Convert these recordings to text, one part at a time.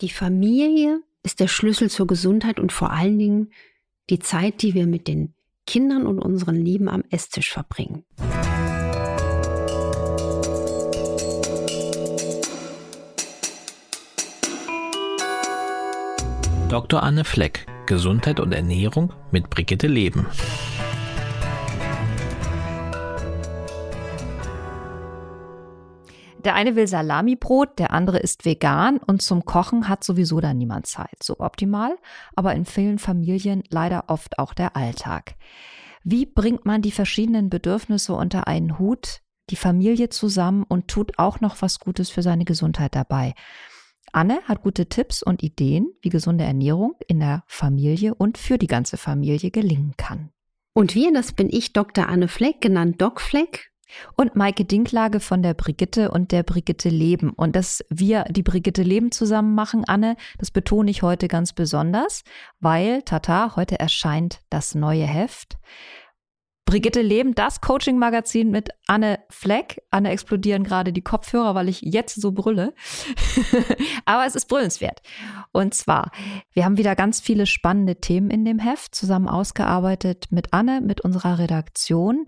Die Familie ist der Schlüssel zur Gesundheit und vor allen Dingen die Zeit, die wir mit den Kindern und unseren Lieben am Esstisch verbringen. Dr. Anne Fleck, Gesundheit und Ernährung mit Brigitte Leben. Der eine will Salamibrot, der andere ist vegan und zum Kochen hat sowieso dann niemand Zeit. So optimal, aber in vielen Familien leider oft auch der Alltag. Wie bringt man die verschiedenen Bedürfnisse unter einen Hut, die Familie zusammen und tut auch noch was Gutes für seine Gesundheit dabei? Anne hat gute Tipps und Ideen, wie gesunde Ernährung in der Familie und für die ganze Familie gelingen kann. Und wir, das bin ich, Dr. Anne Fleck, genannt Doc Fleck. Und Maike Dinklage von der Brigitte und der Brigitte Leben. Und dass wir die Brigitte Leben zusammen machen, Anne, das betone ich heute ganz besonders, weil, tata, heute erscheint das neue Heft. Brigitte Leben, das Coaching-Magazin mit Anne Fleck. Anne explodieren gerade die Kopfhörer, weil ich jetzt so brülle. Aber es ist brüllenswert. Und zwar, wir haben wieder ganz viele spannende Themen in dem Heft zusammen ausgearbeitet mit Anne, mit unserer Redaktion.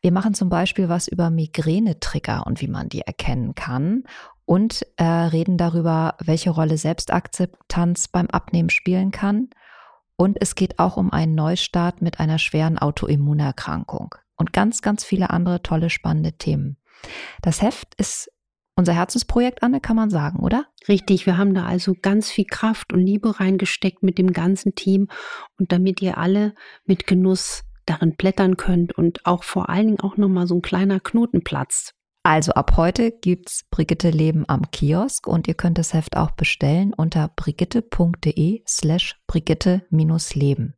Wir machen zum Beispiel was über Migräne-Trigger und wie man die erkennen kann und äh, reden darüber, welche Rolle Selbstakzeptanz beim Abnehmen spielen kann und es geht auch um einen Neustart mit einer schweren Autoimmunerkrankung und ganz, ganz viele andere tolle, spannende Themen. Das Heft ist unser Herzensprojekt, Anne, kann man sagen, oder? Richtig, wir haben da also ganz viel Kraft und Liebe reingesteckt mit dem ganzen Team und damit ihr alle mit Genuss darin blättern könnt und auch vor allen Dingen auch nochmal so ein kleiner Knoten platzt. Also ab heute gibt's Brigitte Leben am Kiosk und ihr könnt das Heft auch bestellen unter brigitte.de slash brigitte-leben.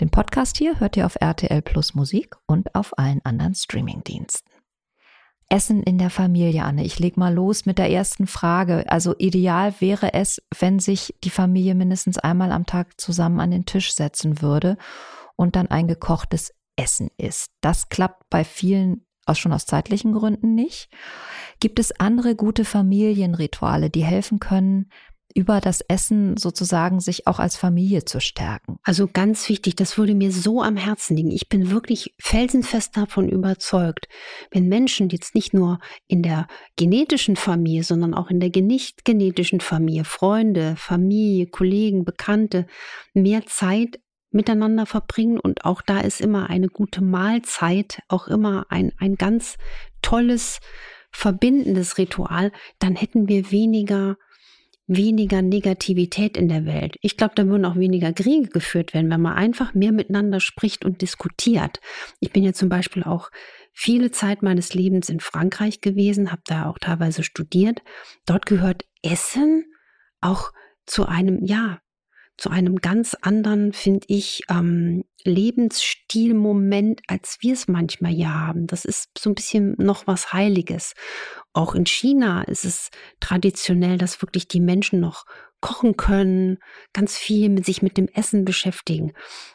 Den Podcast hier hört ihr auf RTL Plus Musik und auf allen anderen Streamingdiensten. Essen in der Familie, Anne. Ich leg mal los mit der ersten Frage. Also ideal wäre es, wenn sich die Familie mindestens einmal am Tag zusammen an den Tisch setzen würde und dann ein gekochtes Essen isst. Das klappt bei vielen aus schon aus zeitlichen Gründen nicht. Gibt es andere gute Familienrituale, die helfen können, über das Essen sozusagen sich auch als Familie zu stärken? Also ganz wichtig, das würde mir so am Herzen liegen. Ich bin wirklich felsenfest davon überzeugt, wenn Menschen jetzt nicht nur in der genetischen Familie, sondern auch in der nicht genetischen Familie, Freunde, Familie, Kollegen, Bekannte, mehr Zeit miteinander verbringen. Und auch da ist immer eine gute Mahlzeit, auch immer ein, ein ganz tolles, verbindendes Ritual. Dann hätten wir weniger weniger Negativität in der Welt. Ich glaube, da würden auch weniger Kriege geführt werden, wenn man einfach mehr miteinander spricht und diskutiert. Ich bin ja zum Beispiel auch viele Zeit meines Lebens in Frankreich gewesen, habe da auch teilweise studiert. Dort gehört Essen auch zu einem, ja, zu einem ganz anderen, finde ich, ähm, Lebensstilmoment, als wir es manchmal hier haben. Das ist so ein bisschen noch was Heiliges. Auch in China ist es traditionell, dass wirklich die Menschen noch kochen können, ganz viel mit sich mit dem Essen beschäftigen.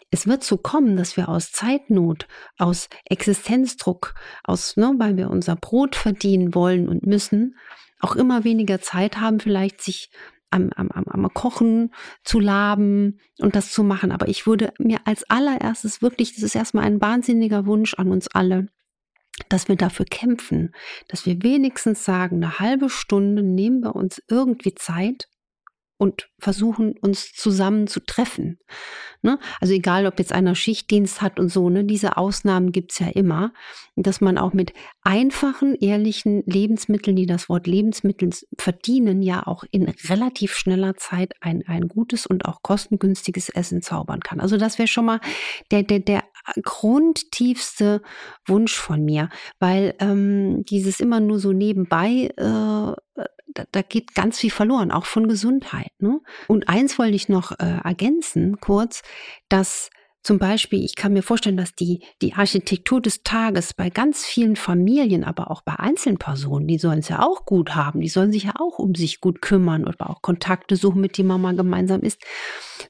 Es wird so kommen, dass wir aus Zeitnot, aus Existenzdruck, aus, ne, weil wir unser Brot verdienen wollen und müssen, auch immer weniger Zeit haben, vielleicht sich am, am, am, am Kochen zu laben und das zu machen. Aber ich würde mir als allererstes wirklich, das ist erstmal ein wahnsinniger Wunsch an uns alle, dass wir dafür kämpfen, dass wir wenigstens sagen, eine halbe Stunde nehmen wir uns irgendwie Zeit und versuchen uns zusammen zu treffen. Ne? Also egal, ob jetzt einer Schichtdienst hat und so, ne, diese Ausnahmen gibt's ja immer, dass man auch mit einfachen, ehrlichen Lebensmitteln, die das Wort Lebensmittel verdienen, ja auch in relativ schneller Zeit ein, ein gutes und auch kostengünstiges Essen zaubern kann. Also das wäre schon mal der, der, der grundtiefste Wunsch von mir, weil ähm, dieses immer nur so nebenbei äh, da, da geht ganz viel verloren, auch von Gesundheit. Ne? Und eins wollte ich noch äh, ergänzen, kurz, dass zum Beispiel, ich kann mir vorstellen, dass die, die Architektur des Tages bei ganz vielen Familien, aber auch bei Einzelpersonen, die sollen es ja auch gut haben, die sollen sich ja auch um sich gut kümmern oder auch Kontakte suchen, mit denen man mal gemeinsam ist,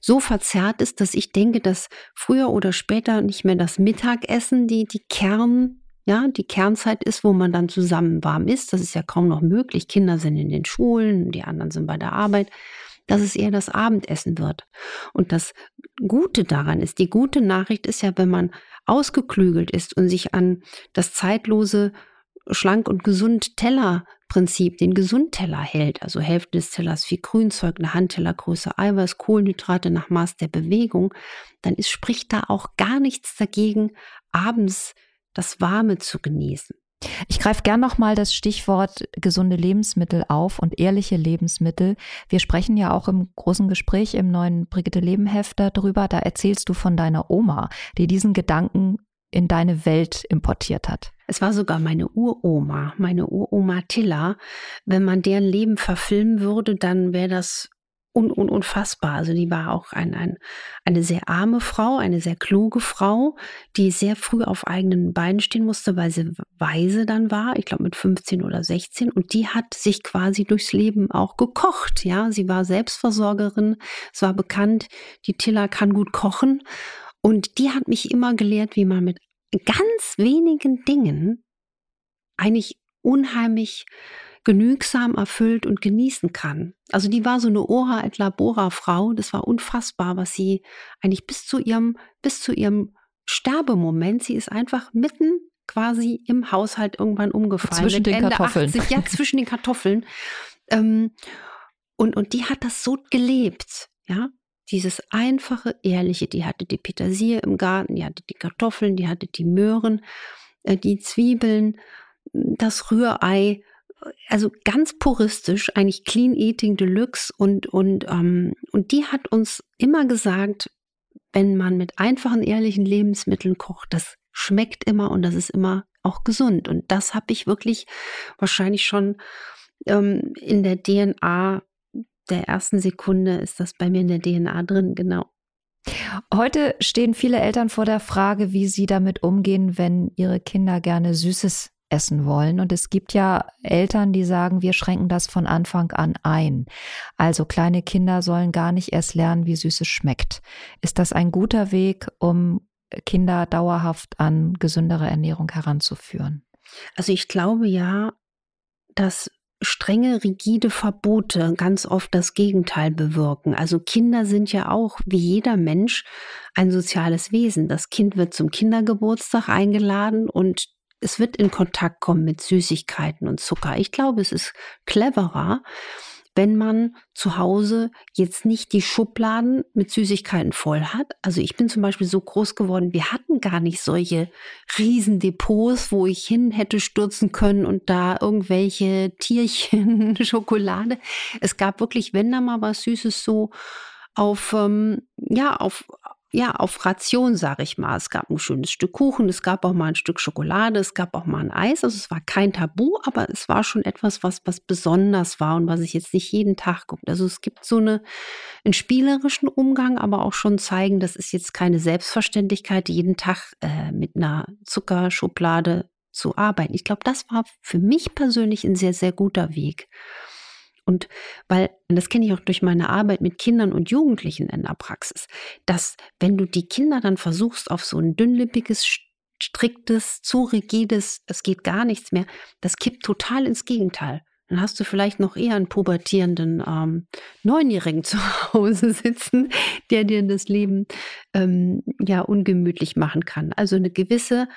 so verzerrt ist, dass ich denke, dass früher oder später nicht mehr das Mittagessen die, die Kern ja, die Kernzeit ist, wo man dann zusammen warm ist. Das ist ja kaum noch möglich. Kinder sind in den Schulen, die anderen sind bei der Arbeit. Dass es eher das Abendessen wird. Und das Gute daran ist, die gute Nachricht ist ja, wenn man ausgeklügelt ist und sich an das zeitlose schlank und gesund Tellerprinzip, den Gesundteller hält, also Hälfte des Tellers wie Grünzeug, eine Handtellergröße Eiweiß, Kohlenhydrate nach Maß der Bewegung, dann ist, spricht da auch gar nichts dagegen, abends das Warme zu genießen. Ich greife gern nochmal das Stichwort gesunde Lebensmittel auf und ehrliche Lebensmittel. Wir sprechen ja auch im großen Gespräch im neuen Brigitte Leben Hefter darüber. Da erzählst du von deiner Oma, die diesen Gedanken in deine Welt importiert hat. Es war sogar meine Uroma, meine Uroma Tilla. Wenn man deren Leben verfilmen würde, dann wäre das un, un, unfassbar. Also die war auch ein, ein, eine sehr arme Frau, eine sehr kluge Frau, die sehr früh auf eigenen Beinen stehen musste, weil sie weise dann war, ich glaube mit 15 oder 16. Und die hat sich quasi durchs Leben auch gekocht. Ja, sie war Selbstversorgerin. Es war bekannt, die Tilla kann gut kochen. Und die hat mich immer gelehrt, wie man mit ganz wenigen Dingen eigentlich unheimlich genügsam erfüllt und genießen kann. Also die war so eine Ora et labora Frau. Das war unfassbar, was sie eigentlich bis zu ihrem, bis zu ihrem Sterbemoment, sie ist einfach mitten quasi im Haushalt irgendwann umgefallen. Zwischen den Ende Kartoffeln. 80, ja, zwischen den Kartoffeln. Ähm, und, und die hat das so gelebt, ja. Dieses einfache, ehrliche, die hatte die Petersilie im Garten, die hatte die Kartoffeln, die hatte die Möhren, äh, die Zwiebeln, das Rührei, also ganz puristisch, eigentlich Clean Eating Deluxe und, und, ähm, und die hat uns immer gesagt, wenn man mit einfachen, ehrlichen Lebensmitteln kocht, das schmeckt immer und das ist immer auch gesund. Und das habe ich wirklich wahrscheinlich schon ähm, in der DNA der ersten Sekunde ist das bei mir in der DNA drin, genau. Heute stehen viele Eltern vor der Frage, wie sie damit umgehen, wenn ihre Kinder gerne Süßes essen wollen. Und es gibt ja Eltern, die sagen, wir schränken das von Anfang an ein. Also kleine Kinder sollen gar nicht erst lernen, wie Süßes schmeckt. Ist das ein guter Weg, um Kinder dauerhaft an gesündere Ernährung heranzuführen? Also ich glaube ja, dass strenge, rigide Verbote ganz oft das Gegenteil bewirken. Also Kinder sind ja auch, wie jeder Mensch, ein soziales Wesen. Das Kind wird zum Kindergeburtstag eingeladen und es wird in Kontakt kommen mit Süßigkeiten und Zucker. Ich glaube, es ist cleverer, wenn man zu Hause jetzt nicht die Schubladen mit Süßigkeiten voll hat. Also ich bin zum Beispiel so groß geworden, wir hatten gar nicht solche Riesendepots, wo ich hin hätte stürzen können und da irgendwelche Tierchen, Schokolade. Es gab wirklich, wenn da mal was Süßes so auf, ähm, ja, auf, ja, auf Ration, sage ich mal. Es gab ein schönes Stück Kuchen, es gab auch mal ein Stück Schokolade, es gab auch mal ein Eis. Also es war kein Tabu, aber es war schon etwas, was, was besonders war und was ich jetzt nicht jeden Tag guckt. Also es gibt so eine, einen spielerischen Umgang, aber auch schon zeigen, das ist jetzt keine Selbstverständlichkeit, jeden Tag äh, mit einer Zuckerschublade zu arbeiten. Ich glaube, das war für mich persönlich ein sehr, sehr guter Weg. Und weil, das kenne ich auch durch meine Arbeit mit Kindern und Jugendlichen in der Praxis, dass wenn du die Kinder dann versuchst, auf so ein dünnlippiges, striktes, zu rigides, es geht gar nichts mehr, das kippt total ins Gegenteil. Dann hast du vielleicht noch eher einen pubertierenden ähm, Neunjährigen zu Hause sitzen, der dir das Leben ähm, ja ungemütlich machen kann. Also eine gewisse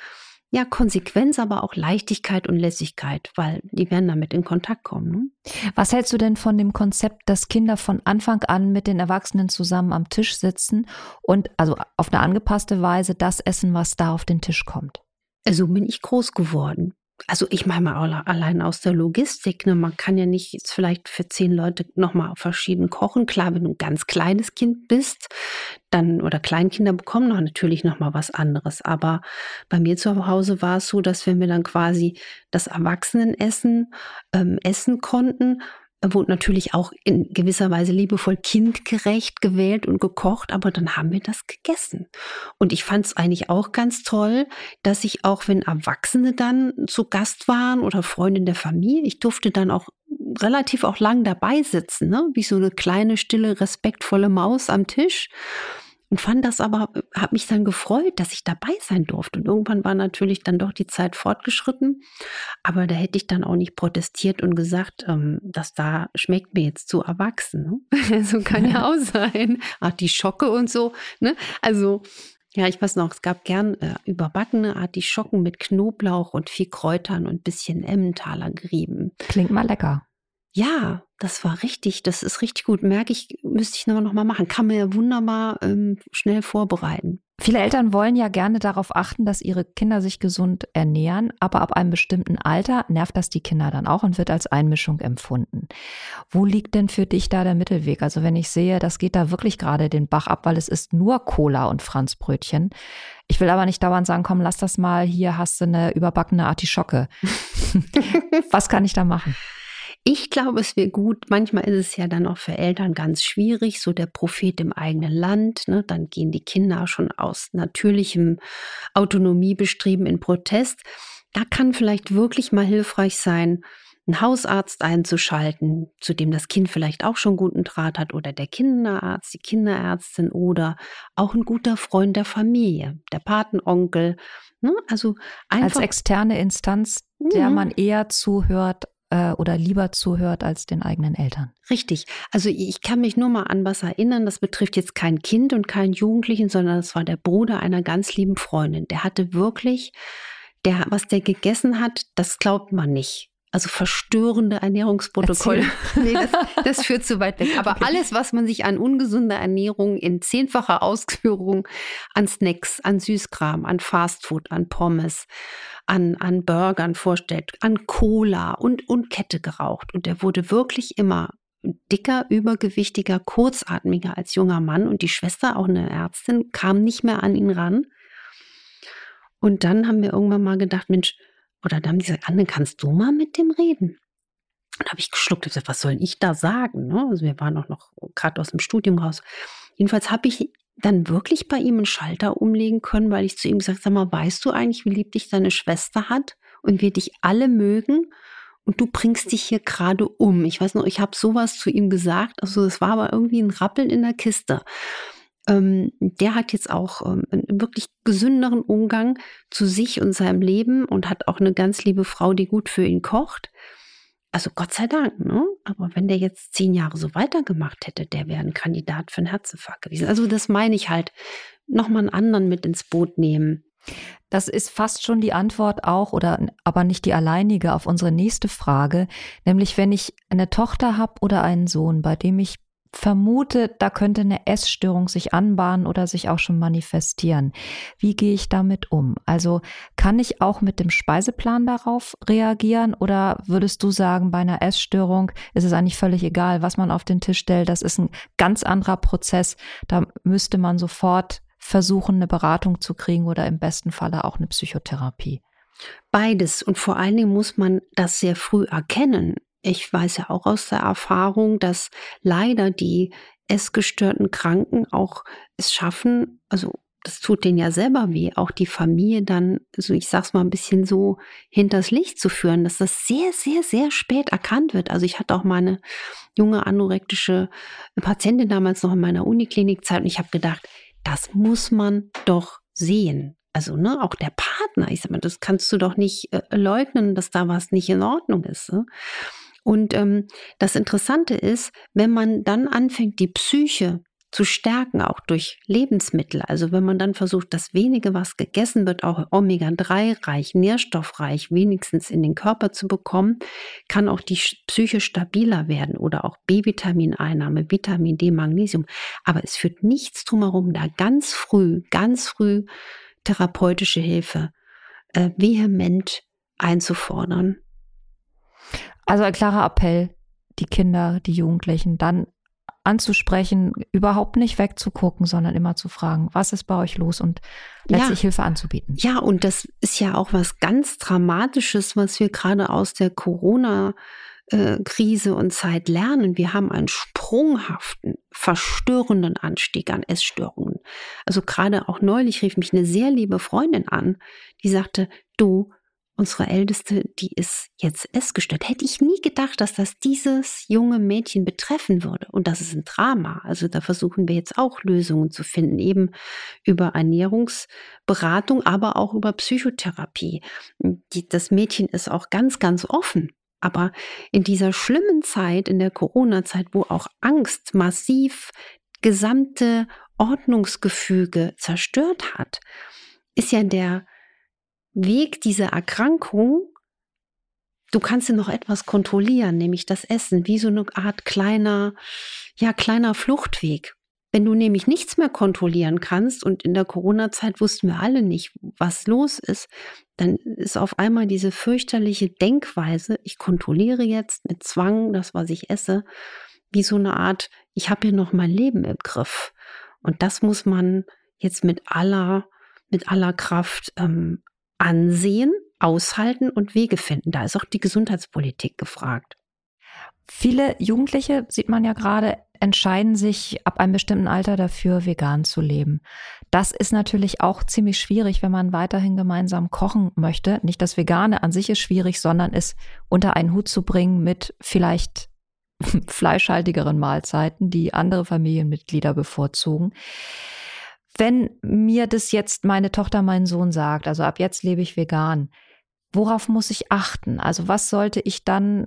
ja, Konsequenz, aber auch Leichtigkeit und Lässigkeit, weil die werden damit in Kontakt kommen. Ne? Was hältst du denn von dem Konzept, dass Kinder von Anfang an mit den Erwachsenen zusammen am Tisch sitzen und also auf eine angepasste Weise das essen, was da auf den Tisch kommt? So bin ich groß geworden also ich meine mal allein aus der Logistik, ne, man kann ja nicht jetzt vielleicht für zehn Leute nochmal verschieden kochen. Klar, wenn du ein ganz kleines Kind bist, dann oder Kleinkinder bekommen noch natürlich nochmal was anderes. Aber bei mir zu Hause war es so, dass wenn wir dann quasi das Erwachsenenessen ähm, essen konnten, wurde natürlich auch in gewisser Weise liebevoll kindgerecht gewählt und gekocht, aber dann haben wir das gegessen. Und ich fand es eigentlich auch ganz toll, dass ich auch, wenn Erwachsene dann zu Gast waren oder Freunde der Familie, ich durfte dann auch relativ auch lang dabei sitzen, ne? wie so eine kleine, stille, respektvolle Maus am Tisch. Und fand das aber, habe mich dann gefreut, dass ich dabei sein durfte. Und irgendwann war natürlich dann doch die Zeit fortgeschritten. Aber da hätte ich dann auch nicht protestiert und gesagt, ähm, dass da schmeckt mir jetzt zu erwachsen. Ne? so kann ja auch sein. Ach, die Schocke und so. Ne? Also ja, ich weiß noch, es gab gern äh, überbackene Artischocken mit Knoblauch und viel Kräutern und bisschen Emmentaler gerieben. Klingt mal lecker. Ja, das war richtig, das ist richtig gut. Merke ich, müsste ich noch mal machen. Kann man ja wunderbar ähm, schnell vorbereiten. Viele Eltern wollen ja gerne darauf achten, dass ihre Kinder sich gesund ernähren, aber ab einem bestimmten Alter nervt das die Kinder dann auch und wird als Einmischung empfunden. Wo liegt denn für dich da der Mittelweg? Also wenn ich sehe, das geht da wirklich gerade den Bach ab, weil es ist nur Cola und Franzbrötchen. Ich will aber nicht dauernd sagen, komm, lass das mal, hier hast du eine überbackene Artischocke. Was kann ich da machen? Ich glaube, es wäre gut. Manchmal ist es ja dann auch für Eltern ganz schwierig, so der Prophet im eigenen Land. Ne? Dann gehen die Kinder schon aus natürlichem Autonomiebestreben in Protest. Da kann vielleicht wirklich mal hilfreich sein, einen Hausarzt einzuschalten, zu dem das Kind vielleicht auch schon guten Draht hat, oder der Kinderarzt, die Kinderärztin oder auch ein guter Freund der Familie, der Patenonkel. Ne? Also einfach. Als externe Instanz, der mhm. man eher zuhört äh, oder lieber zuhört als den eigenen Eltern. Richtig. Also ich kann mich nur mal an was erinnern. Das betrifft jetzt kein Kind und keinen Jugendlichen, sondern das war der Bruder einer ganz lieben Freundin. Der hatte wirklich, der, was der gegessen hat, das glaubt man nicht. Also verstörende Ernährungsprotokolle. nee, das, das, führt zu weit weg. Aber okay. alles, was man sich an ungesunder Ernährung in zehnfacher Ausführung an Snacks, an Süßkram, an Fastfood, an Pommes, an, an Burgern vorstellt, an Cola und, und Kette geraucht. Und er wurde wirklich immer dicker, übergewichtiger, kurzatmiger als junger Mann. Und die Schwester, auch eine Ärztin, kam nicht mehr an ihn ran. Und dann haben wir irgendwann mal gedacht, Mensch, oder dann haben die gesagt, Anne, kannst du mal mit dem reden? Und habe ich geschluckt und gesagt, was soll ich da sagen? Ne? Also wir waren auch noch gerade aus dem Studium raus. Jedenfalls habe ich dann wirklich bei ihm einen Schalter umlegen können, weil ich zu ihm gesagt habe, sag mal, weißt du eigentlich, wie lieb dich deine Schwester hat und wir dich alle mögen? Und du bringst dich hier gerade um. Ich weiß noch, ich habe sowas zu ihm gesagt. Also es war aber irgendwie ein Rappeln in der Kiste. Ähm, der hat jetzt auch ähm, einen wirklich gesünderen Umgang zu sich und seinem Leben und hat auch eine ganz liebe Frau, die gut für ihn kocht. Also Gott sei Dank, ne? Aber wenn der jetzt zehn Jahre so weitergemacht hätte, der wäre ein Kandidat für einen Herzinfarkt gewesen. Also das meine ich halt. Nochmal einen anderen mit ins Boot nehmen. Das ist fast schon die Antwort auch, oder aber nicht die alleinige auf unsere nächste Frage, nämlich wenn ich eine Tochter habe oder einen Sohn, bei dem ich vermute, da könnte eine Essstörung sich anbahnen oder sich auch schon manifestieren. Wie gehe ich damit um? Also kann ich auch mit dem Speiseplan darauf reagieren oder würdest du sagen, bei einer Essstörung ist es eigentlich völlig egal, was man auf den Tisch stellt? Das ist ein ganz anderer Prozess. Da müsste man sofort versuchen, eine Beratung zu kriegen oder im besten Falle auch eine Psychotherapie. Beides. Und vor allen Dingen muss man das sehr früh erkennen ich weiß ja auch aus der Erfahrung, dass leider die essgestörten Kranken auch es schaffen, also das tut denen ja selber weh, auch die Familie dann, also ich sag's mal ein bisschen so, hinters Licht zu führen, dass das sehr, sehr, sehr spät erkannt wird. Also ich hatte auch meine junge anorektische Patientin damals noch in meiner Uniklinikzeit und ich habe gedacht, das muss man doch sehen. Also, ne, auch der Partner, ich sag mal, das kannst du doch nicht äh, leugnen, dass da was nicht in Ordnung ist. Ne? Und ähm, das Interessante ist, wenn man dann anfängt, die Psyche zu stärken, auch durch Lebensmittel. Also wenn man dann versucht, das wenige, was gegessen wird, auch Omega-3-reich, nährstoffreich, wenigstens in den Körper zu bekommen, kann auch die Psyche stabiler werden oder auch B-Vitamineinnahme, Vitamin D, Magnesium. Aber es führt nichts drumherum, da ganz früh, ganz früh therapeutische Hilfe äh, vehement einzufordern. Also ein klarer Appell, die Kinder, die Jugendlichen dann anzusprechen, überhaupt nicht wegzugucken, sondern immer zu fragen, was ist bei euch los und letztlich ja. Hilfe anzubieten. Ja, und das ist ja auch was ganz Dramatisches, was wir gerade aus der Corona Krise und Zeit lernen. Wir haben einen sprunghaften, verstörenden Anstieg an Essstörungen. Also gerade auch neulich rief mich eine sehr liebe Freundin an, die sagte, du, unsere Älteste, die ist jetzt essgestört. Hätte ich nie gedacht, dass das dieses junge Mädchen betreffen würde. Und das ist ein Drama. Also da versuchen wir jetzt auch Lösungen zu finden, eben über Ernährungsberatung, aber auch über Psychotherapie. Die, das Mädchen ist auch ganz, ganz offen. Aber in dieser schlimmen Zeit, in der Corona-Zeit, wo auch Angst massiv gesamte Ordnungsgefüge zerstört hat, ist ja der Weg dieser Erkrankung, du kannst ja noch etwas kontrollieren, nämlich das Essen, wie so eine Art kleiner, ja, kleiner Fluchtweg. Wenn du nämlich nichts mehr kontrollieren kannst und in der Corona-Zeit wussten wir alle nicht, was los ist, dann ist auf einmal diese fürchterliche Denkweise, ich kontrolliere jetzt mit Zwang das, was ich esse, wie so eine Art, ich habe hier noch mein Leben im Griff. Und das muss man jetzt mit aller, mit aller Kraft ähm, ansehen, aushalten und Wege finden. Da ist auch die Gesundheitspolitik gefragt. Viele Jugendliche, sieht man ja gerade, entscheiden sich ab einem bestimmten Alter dafür, vegan zu leben. Das ist natürlich auch ziemlich schwierig, wenn man weiterhin gemeinsam kochen möchte. Nicht das Vegane an sich ist schwierig, sondern es unter einen Hut zu bringen mit vielleicht fleischhaltigeren Mahlzeiten, die andere Familienmitglieder bevorzugen. Wenn mir das jetzt meine Tochter, mein Sohn sagt, also ab jetzt lebe ich vegan, worauf muss ich achten? Also was sollte ich dann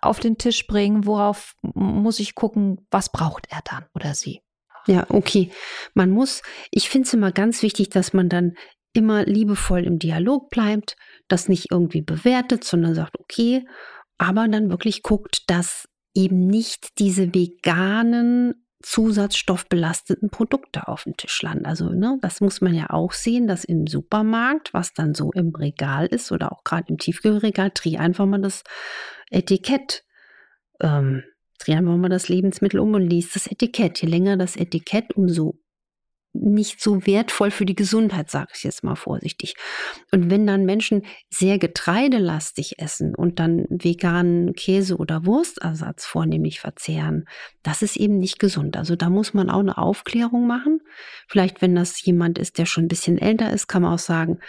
auf den Tisch bringen? Worauf muss ich gucken? Was braucht er dann oder sie? Ja, okay. Man muss, ich finde es immer ganz wichtig, dass man dann immer liebevoll im Dialog bleibt, das nicht irgendwie bewertet, sondern sagt, okay, aber dann wirklich guckt, dass eben nicht diese veganen zusatzstoffbelasteten Produkte auf dem Tisch landen. Also ne, das muss man ja auch sehen, dass im Supermarkt, was dann so im Regal ist oder auch gerade im Tiefkühlregal, dreh einfach mal das Etikett, ähm, dreh einfach mal das Lebensmittel um und liest das Etikett. Je länger das Etikett, umso nicht so wertvoll für die Gesundheit, sage ich jetzt mal vorsichtig. Und wenn dann Menschen sehr getreidelastig essen und dann veganen Käse oder Wurstersatz vornehmlich verzehren, das ist eben nicht gesund. Also da muss man auch eine Aufklärung machen. Vielleicht, wenn das jemand ist, der schon ein bisschen älter ist, kann man auch sagen,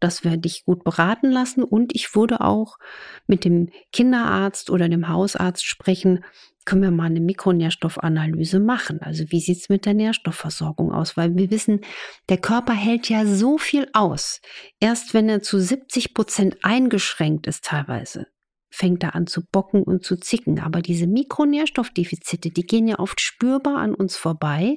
dass wir dich gut beraten lassen. Und ich würde auch mit dem Kinderarzt oder dem Hausarzt sprechen, können wir mal eine Mikronährstoffanalyse machen. Also wie sieht es mit der Nährstoffversorgung aus? Weil wir wissen, der Körper hält ja so viel aus. Erst wenn er zu 70 Prozent eingeschränkt ist teilweise, fängt er an zu bocken und zu zicken. Aber diese Mikronährstoffdefizite, die gehen ja oft spürbar an uns vorbei.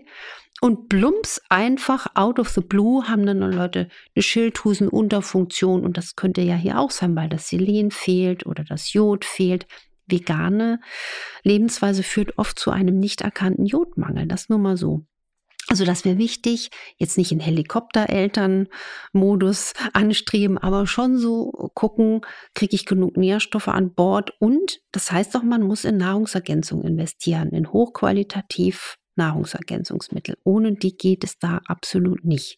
Und plumps einfach out of the blue haben dann Leute eine Schilddrüsenunterfunktion und das könnte ja hier auch sein, weil das Selen fehlt oder das Jod fehlt vegane Lebensweise führt oft zu einem nicht erkannten Jodmangel. Das nur mal so. Also das wäre wichtig, jetzt nicht in Helikopterelternmodus anstreben, aber schon so gucken, kriege ich genug Nährstoffe an Bord und das heißt auch, man muss in Nahrungsergänzung investieren, in hochqualitativ Nahrungsergänzungsmittel. Ohne die geht es da absolut nicht.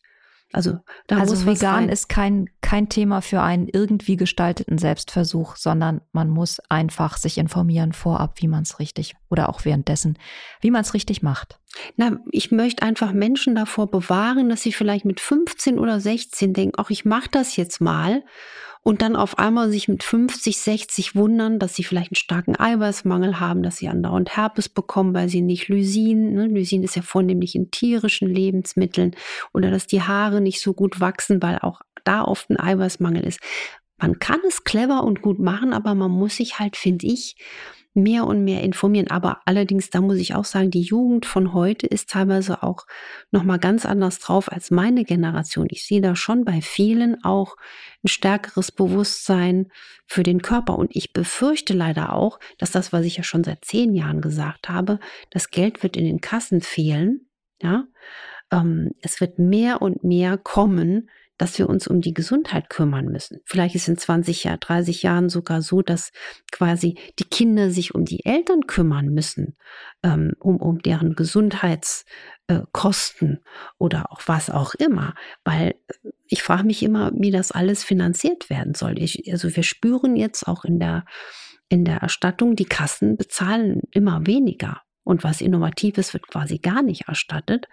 Also, da also muss vegan ist kein, kein Thema für einen irgendwie gestalteten Selbstversuch, sondern man muss einfach sich informieren vorab, wie man es richtig oder auch währenddessen, wie man es richtig macht. Na, ich möchte einfach Menschen davor bewahren, dass sie vielleicht mit 15 oder 16 denken, ach, ich mache das jetzt mal und dann auf einmal sich mit 50, 60 wundern, dass sie vielleicht einen starken Eiweißmangel haben, dass sie andauernd Herpes bekommen, weil sie nicht Lysin, ne? Lysin ist ja vornehmlich in tierischen Lebensmitteln, oder dass die Haare nicht so gut wachsen, weil auch da oft ein Eiweißmangel ist. Man kann es clever und gut machen, aber man muss sich halt, finde ich, mehr und mehr informieren. Aber allerdings, da muss ich auch sagen, die Jugend von heute ist teilweise auch nochmal ganz anders drauf als meine Generation. Ich sehe da schon bei vielen auch ein stärkeres Bewusstsein für den Körper. Und ich befürchte leider auch, dass das, was ich ja schon seit zehn Jahren gesagt habe, das Geld wird in den Kassen fehlen. Ja, ähm, es wird mehr und mehr kommen, dass wir uns um die Gesundheit kümmern müssen. Vielleicht ist in 20 Jahren, 30 Jahren sogar so, dass quasi die Kinder sich um die Eltern kümmern müssen, ähm, um, um deren Gesundheitskosten äh, oder auch was auch immer. Weil äh, ich frage mich immer, wie das alles finanziert werden soll. Ich, also wir spüren jetzt auch in der, in der Erstattung, die Kassen bezahlen immer weniger. Und was Innovatives wird quasi gar nicht erstattet.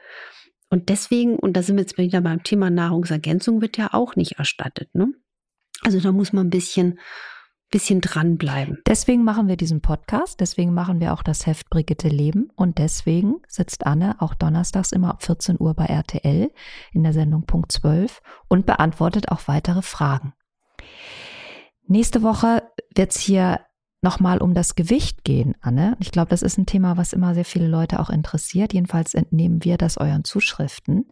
Und deswegen, und da sind wir jetzt wieder beim Thema Nahrungsergänzung, wird ja auch nicht erstattet. Ne? Also da muss man ein bisschen, bisschen dranbleiben. Deswegen machen wir diesen Podcast, deswegen machen wir auch das Heft Brigitte Leben und deswegen sitzt Anne auch donnerstags immer ab 14 Uhr bei RTL in der Sendung Punkt 12 und beantwortet auch weitere Fragen. Nächste Woche wird es hier nochmal um das Gewicht gehen, Anne. Ich glaube, das ist ein Thema, was immer sehr viele Leute auch interessiert. Jedenfalls entnehmen wir das euren Zuschriften.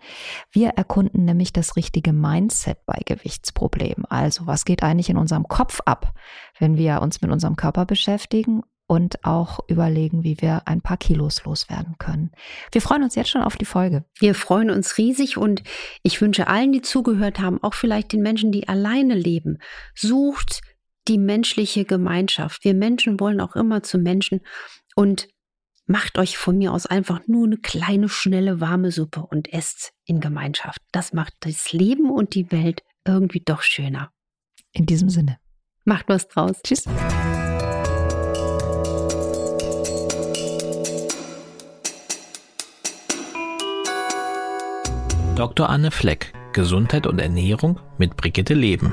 Wir erkunden nämlich das richtige Mindset bei Gewichtsproblemen. Also, was geht eigentlich in unserem Kopf ab, wenn wir uns mit unserem Körper beschäftigen und auch überlegen, wie wir ein paar Kilos loswerden können. Wir freuen uns jetzt schon auf die Folge. Wir freuen uns riesig und ich wünsche allen, die zugehört haben, auch vielleicht den Menschen, die alleine leben, sucht die menschliche Gemeinschaft. Wir Menschen wollen auch immer zu Menschen und macht euch von mir aus einfach nur eine kleine, schnelle, warme Suppe und esst in Gemeinschaft. Das macht das Leben und die Welt irgendwie doch schöner. In diesem Sinne. Macht was draus. Tschüss. Dr. Anne Fleck, Gesundheit und Ernährung mit Brigitte Leben.